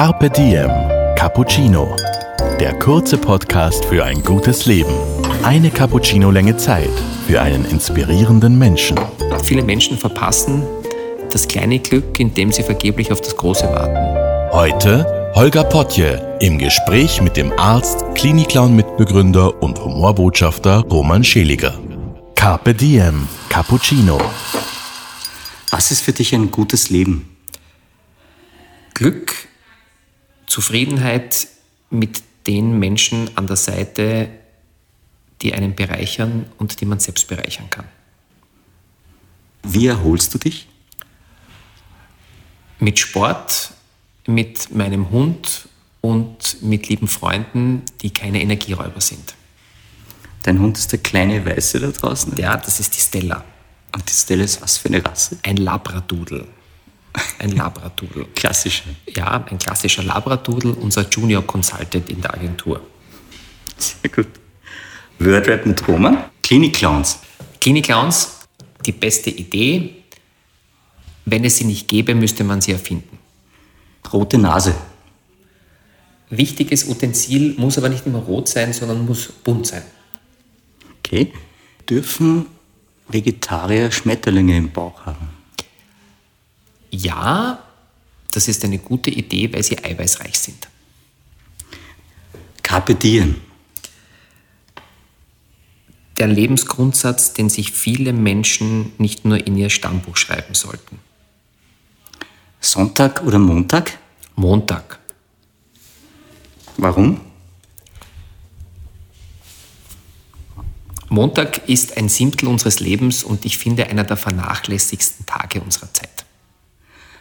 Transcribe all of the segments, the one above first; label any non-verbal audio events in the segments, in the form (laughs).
Carpe Diem Cappuccino. Der kurze Podcast für ein gutes Leben. Eine Cappuccino-Länge Zeit für einen inspirierenden Menschen. Viele Menschen verpassen das kleine Glück, indem sie vergeblich auf das große warten. Heute Holger Potje im Gespräch mit dem Arzt, Klinikclown-Mitbegründer und Humorbotschafter Roman Scheliger. Carpe Diem Cappuccino. Was ist für dich ein gutes Leben? Glück, Zufriedenheit mit den Menschen an der Seite, die einen bereichern und die man selbst bereichern kann. Wie erholst du dich? Mit Sport, mit meinem Hund und mit lieben Freunden, die keine Energieräuber sind. Dein Hund ist der kleine Weiße da draußen? Ja, das ist die Stella. Und die Stella ist was für eine Rasse? Ein Labradudel. Ein Labradudel. Klassischer. Ja, ein klassischer Labradudel, unser Junior Consultant in der Agentur. Sehr gut. Wordrap mit Roman? Clinic Clowns. Clinic Clowns, die beste Idee. Wenn es sie nicht gäbe, müsste man sie erfinden. Rote Nase. Wichtiges Utensil muss aber nicht immer rot sein, sondern muss bunt sein. Okay. Dürfen Vegetarier Schmetterlinge im Bauch haben? Ja, das ist eine gute Idee, weil sie eiweißreich sind. Carpe diem. Der Lebensgrundsatz, den sich viele Menschen nicht nur in ihr Stammbuch schreiben sollten. Sonntag oder Montag? Montag. Warum? Montag ist ein Siebtel unseres Lebens und ich finde einer der vernachlässigsten Tage unserer Zeit.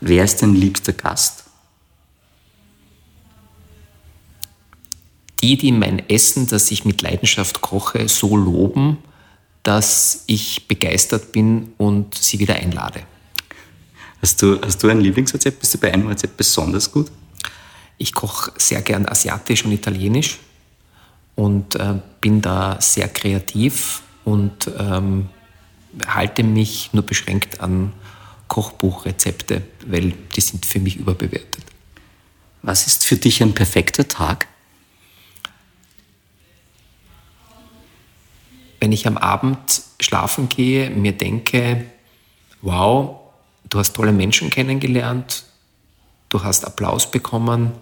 Wer ist dein liebster Gast? Die, die mein Essen, das ich mit Leidenschaft koche, so loben, dass ich begeistert bin und sie wieder einlade. Hast du, hast du ein Lieblingsrezept? Bist du bei einem Rezept besonders gut? Ich koche sehr gern asiatisch und italienisch und äh, bin da sehr kreativ und ähm, halte mich nur beschränkt an Kochbuchrezepte, weil die sind für mich überbewertet. Was ist für dich ein perfekter Tag? Wenn ich am Abend schlafen gehe, mir denke, wow, du hast tolle Menschen kennengelernt, du hast Applaus bekommen,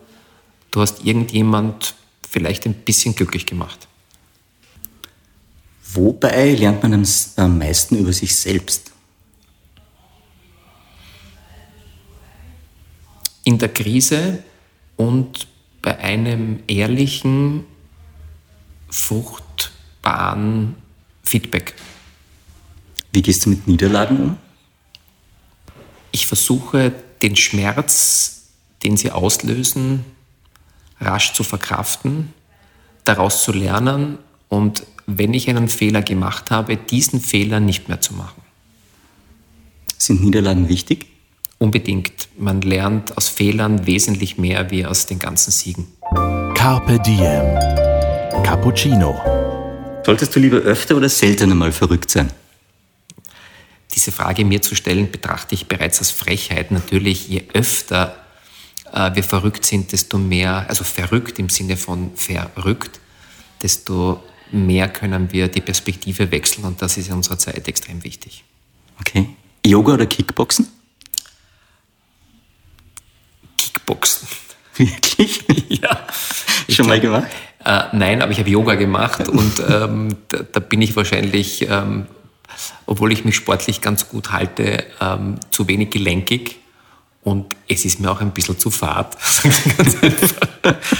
du hast irgendjemand vielleicht ein bisschen glücklich gemacht. Wobei lernt man am meisten über sich selbst? In der Krise und bei einem ehrlichen, fruchtbaren Feedback. Wie gehst du mit Niederlagen um? Ich versuche den Schmerz, den sie auslösen, rasch zu verkraften, daraus zu lernen und wenn ich einen Fehler gemacht habe, diesen Fehler nicht mehr zu machen. Sind Niederlagen wichtig? Unbedingt. Man lernt aus Fehlern wesentlich mehr wie aus den ganzen Siegen. Carpe Diem Cappuccino. Solltest du lieber öfter oder seltener mal verrückt sein? Diese Frage mir zu stellen, betrachte ich bereits als Frechheit. Natürlich, je öfter äh, wir verrückt sind, desto mehr, also verrückt im Sinne von verrückt, desto mehr können wir die Perspektive wechseln und das ist in unserer Zeit extrem wichtig. Okay. Yoga oder Kickboxen? Kickboxen. (laughs) Wirklich? (laughs) ja. Schon mal gemacht? Äh, nein, aber ich habe Yoga gemacht und (laughs) ähm, da, da, bin ich wahrscheinlich, ähm, obwohl ich mich sportlich ganz gut halte, ähm, zu wenig gelenkig. Und es ist mir auch ein bisschen zu fad.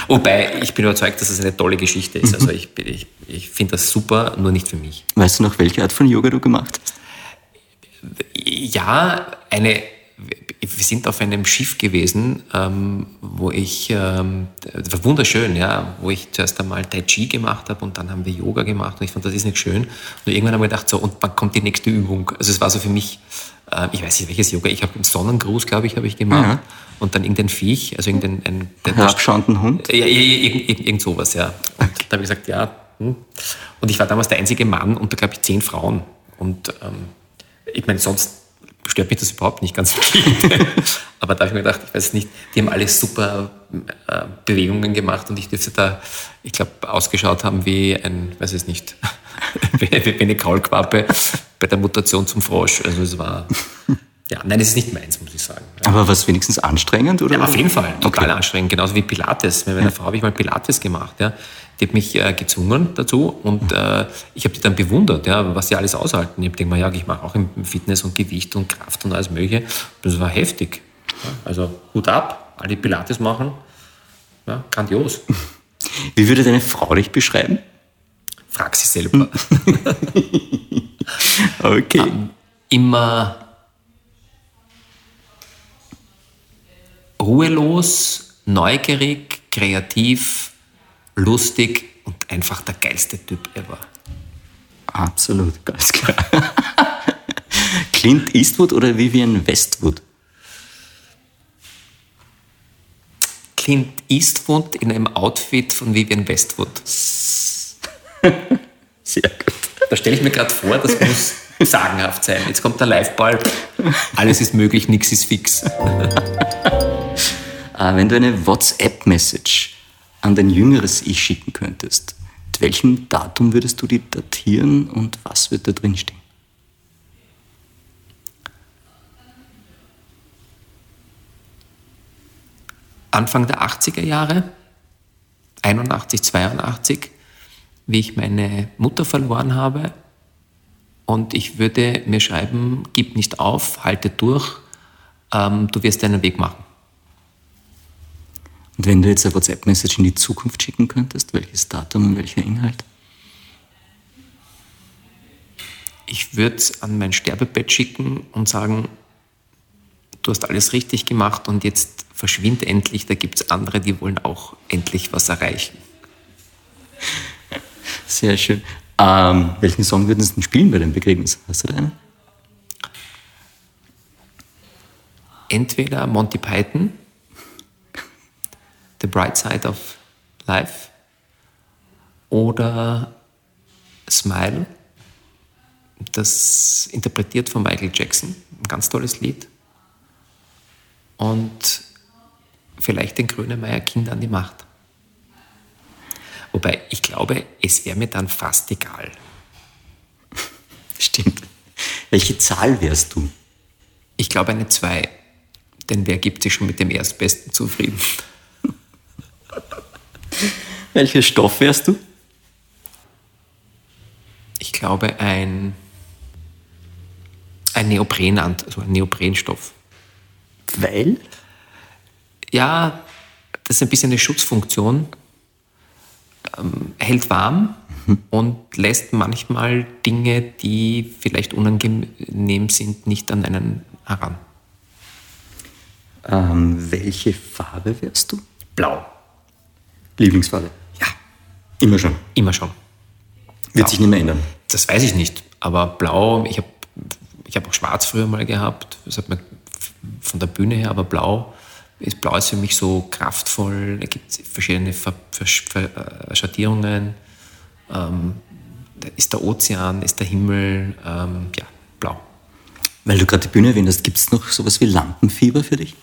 Wobei, ich bin überzeugt, dass es eine tolle Geschichte ist. Also ich, ich, ich finde das super, nur nicht für mich. Weißt du noch, welche Art von Yoga du gemacht hast? Ja, eine, wir sind auf einem Schiff gewesen, ähm, wo ich, ähm, das war wunderschön, ja, wo ich zuerst einmal Tai Chi gemacht habe und dann haben wir Yoga gemacht und ich fand, das ist nicht schön. Und irgendwann habe ich gedacht, so, und wann kommt die nächste Übung? Also es war so für mich, äh, ich weiß nicht, welches Yoga, ich habe einen Sonnengruß, glaube ich, habe ich gemacht. Ja. Und dann irgendein Viech, also irgendein... Ein, ein Herabschauenden Hund? Ja, irgend, irgend, irgend sowas, ja. Und da habe ich gesagt, ja. Hm. Und ich war damals der einzige Mann unter, glaube ich, zehn Frauen. Und ähm, ich meine, sonst stört mich das überhaupt nicht, ganz viel. (laughs) Aber da habe ich mir gedacht, ich weiß nicht, die haben alle super äh, Bewegungen gemacht und ich dürfte da, ich glaube, ausgeschaut haben wie ein, weiß es nicht, (laughs) wie eine Kaulquappe bei der Mutation zum Frosch. Also es war, ja, nein, es ist nicht meins, muss ich sagen. Aber was wenigstens anstrengend, oder? Ja, auf jeden Fall, total okay. anstrengend, genauso wie Pilates. Mit meiner ja. Frau habe ich mal Pilates gemacht, ja. Die hat mich äh, gezwungen dazu und äh, ich habe die dann bewundert, ja, was sie alles aushalten. Ich habe gedacht, ja, ich mache auch im Fitness und Gewicht und Kraft und alles Mögliche. Das war heftig. Ja. Also Hut ab, alle Pilates machen, ja, grandios. (laughs) Wie würde deine Frau dich beschreiben? Frag sie selber. (laughs) okay. Um, immer ruhelos, neugierig, kreativ, lustig und einfach der geilste Typ ever. Absolut, ganz klar. (laughs) Clint Eastwood oder Vivian Westwood? Clint Eastwood in einem Outfit von Vivian Westwood. (laughs) Sehr gut. Da stelle ich mir gerade vor, das muss sagenhaft sein. Jetzt kommt der Liveball. Alles ist möglich, nichts ist fix. (laughs) Äh, wenn du eine WhatsApp-Message an dein jüngeres Ich schicken könntest, mit welchem Datum würdest du die datieren und was wird da drin stehen? Anfang der 80er Jahre, 81, 82, wie ich meine Mutter verloren habe. Und ich würde mir schreiben, gib nicht auf, halte durch, ähm, du wirst deinen Weg machen. Und wenn du jetzt eine WhatsApp-Message in die Zukunft schicken könntest, welches Datum und welcher Inhalt? Ich würde es an mein Sterbebett schicken und sagen, du hast alles richtig gemacht und jetzt verschwind endlich, da gibt es andere, die wollen auch endlich was erreichen. Sehr schön. Ähm, welchen Song würden Sie denn spielen bei dem Begräbnis? Hast du da einen? Entweder Monty Python The Bright Side of Life oder Smile, das interpretiert von Michael Jackson, ein ganz tolles Lied. Und vielleicht den Grönemeyer Kinder an die Macht. Wobei ich glaube, es wäre mir dann fast egal. (laughs) Stimmt. Welche Zahl wärst du? Ich glaube eine 2. Denn wer gibt sich schon mit dem Erstbesten zufrieden? (laughs) Welcher Stoff wärst du? Ich glaube ein, ein Neopren, also ein Neoprenstoff. Weil? Ja, das ist ein bisschen eine Schutzfunktion. Ähm, hält warm mhm. und lässt manchmal Dinge, die vielleicht unangenehm sind, nicht an einen heran. Ähm, welche Farbe wärst du? Blau. Lieblingsfarbe? Ja. Immer schon? Immer schon. Wird blau. sich nicht mehr ändern? Das weiß ich nicht. Aber blau, ich habe ich hab auch schwarz früher mal gehabt. Das hat man von der Bühne her, aber blau ist, blau ist für mich so kraftvoll. Da gibt es verschiedene Ver, Ver, Ver, äh, Schattierungen. Ähm, ist der Ozean, ist der Himmel, ähm, ja, blau. Weil du gerade die Bühne erwähnt hast, gibt es noch sowas wie Lampenfieber für dich?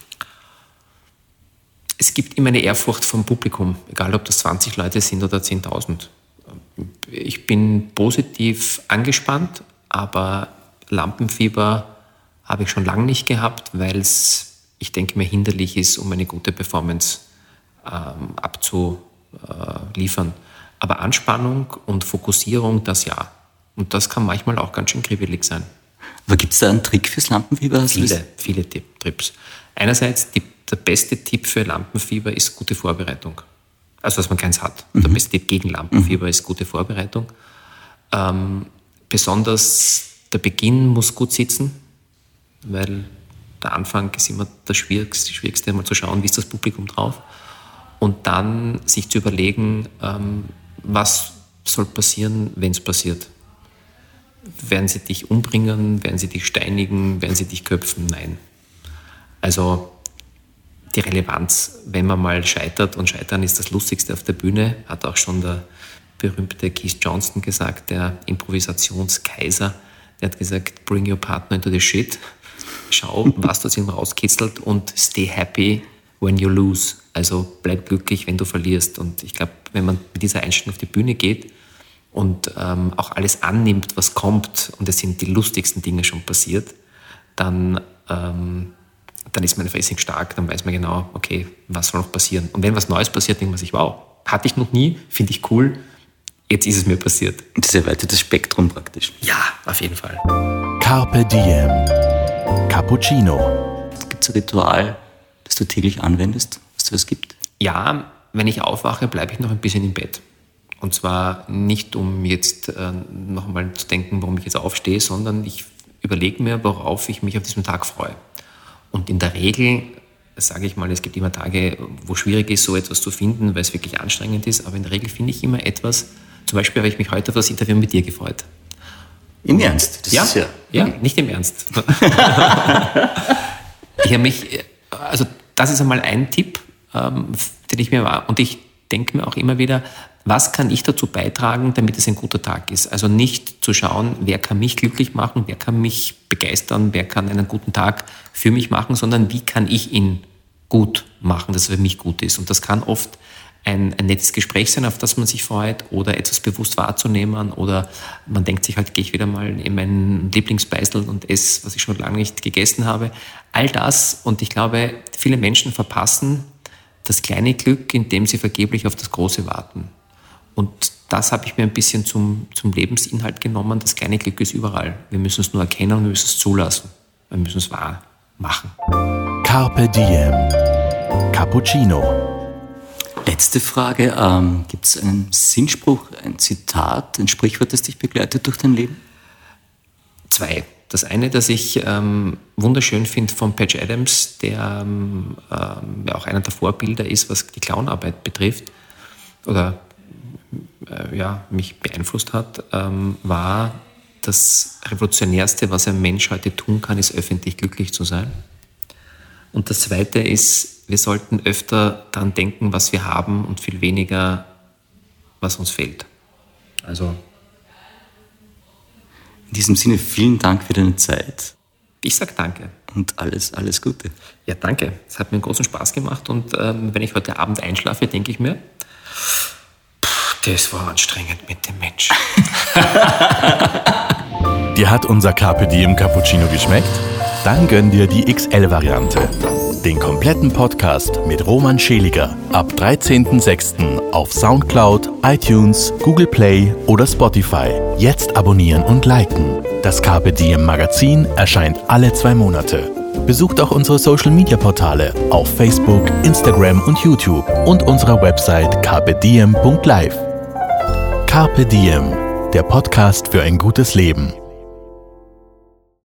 Es gibt immer eine Ehrfurcht vom Publikum, egal ob das 20 Leute sind oder 10.000. Ich bin positiv angespannt, aber Lampenfieber habe ich schon lange nicht gehabt, weil es, ich denke, mir hinderlich ist, um eine gute Performance ähm, abzuliefern. Aber Anspannung und Fokussierung, das ja. Und das kann manchmal auch ganz schön kribbelig sein. Aber gibt es da einen Trick fürs Lampenfieber? Viele, viele Trips. Einerseits die der beste Tipp für Lampenfieber ist gute Vorbereitung. Also, dass man keins hat. Mhm. Der beste Tipp gegen Lampenfieber mhm. ist gute Vorbereitung. Ähm, besonders der Beginn muss gut sitzen, weil der Anfang ist immer das Schwierigste, Schwierigste mal zu schauen, wie ist das Publikum drauf. Und dann sich zu überlegen, ähm, was soll passieren, wenn es passiert. Werden sie dich umbringen? Werden sie dich steinigen? Werden sie dich köpfen? Nein. Also die Relevanz, wenn man mal scheitert. Und Scheitern ist das Lustigste auf der Bühne, hat auch schon der berühmte Keith Johnston gesagt, der Improvisationskaiser. Der hat gesagt, bring your partner into the shit. Schau, was du aus ihm rauskitzelt und stay happy, when you lose. Also bleib glücklich, wenn du verlierst. Und ich glaube, wenn man mit dieser Einstellung auf die Bühne geht und ähm, auch alles annimmt, was kommt, und es sind die lustigsten Dinge schon passiert, dann, ähm, dann ist man riesig stark, dann weiß man genau, okay, was soll noch passieren. Und wenn was Neues passiert, denkt man sich, wow, hatte ich noch nie, finde ich cool, jetzt ist es mir passiert. Das erweitert das Spektrum praktisch. Ja, auf jeden Fall. Carpe Diem. Cappuccino. Gibt es ein Ritual, das du täglich anwendest, was du das gibt? Ja, wenn ich aufwache, bleibe ich noch ein bisschen im Bett. Und zwar nicht, um jetzt äh, nochmal zu denken, warum ich jetzt aufstehe, sondern ich überlege mir, worauf ich mich auf diesem Tag freue. Und in der Regel, sage ich mal, es gibt immer Tage, wo schwierig ist, so etwas zu finden, weil es wirklich anstrengend ist, aber in der Regel finde ich immer etwas, zum Beispiel habe ich mich heute auf das Interview mit dir gefreut. Im Ernst? Das ja, ja, ja, nicht im Ernst. (laughs) ich habe mich, also das ist einmal ein Tipp, ähm, den ich mir war. Und ich denke mir auch immer wieder, was kann ich dazu beitragen, damit es ein guter Tag ist? Also nicht zu schauen, wer kann mich glücklich machen, wer kann mich begeistern, wer kann einen guten Tag für mich machen, sondern wie kann ich ihn gut machen, dass er für mich gut ist. Und das kann oft ein, ein nettes Gespräch sein, auf das man sich freut, oder etwas bewusst wahrzunehmen, oder man denkt sich halt, gehe ich wieder mal in meinen Lieblingsbeißel und esse, was ich schon lange nicht gegessen habe. All das, und ich glaube, viele Menschen verpassen das kleine Glück, indem sie vergeblich auf das große warten. Und das habe ich mir ein bisschen zum, zum Lebensinhalt genommen. Das kleine Glück ist überall. Wir müssen es nur erkennen wir müssen es zulassen. Wir müssen es wahr machen. Carpe Diem. Cappuccino. Letzte Frage. Ähm, Gibt es einen Sinnspruch, ein Zitat, ein Sprichwort, das dich begleitet durch dein Leben? Zwei. Das eine, das ich ähm, wunderschön finde von Patch Adams, der ähm, ja auch einer der Vorbilder ist, was die Clownarbeit betrifft, oder äh, ja, mich beeinflusst hat, ähm, war, das Revolutionärste, was ein Mensch heute tun kann, ist öffentlich glücklich zu sein. Und das Zweite ist, wir sollten öfter daran denken, was wir haben und viel weniger, was uns fehlt. Also. In diesem Sinne vielen Dank für deine Zeit. Ich sage danke. Und alles, alles Gute. Ja, danke. Es hat mir einen großen Spaß gemacht und ähm, wenn ich heute Abend einschlafe, denke ich mir, das war anstrengend mit dem Menschen. (laughs) dir hat unser Carpe Diem Cappuccino geschmeckt? Dann gönn dir die XL-Variante. Den kompletten Podcast mit Roman Scheliger ab 13.06. auf Soundcloud, iTunes, Google Play oder Spotify. Jetzt abonnieren und liken. Das Carpe Diem Magazin erscheint alle zwei Monate. Besucht auch unsere Social Media Portale auf Facebook, Instagram und YouTube und unsere Website carpediem.live. Carpe Diem, der Podcast für ein gutes Leben.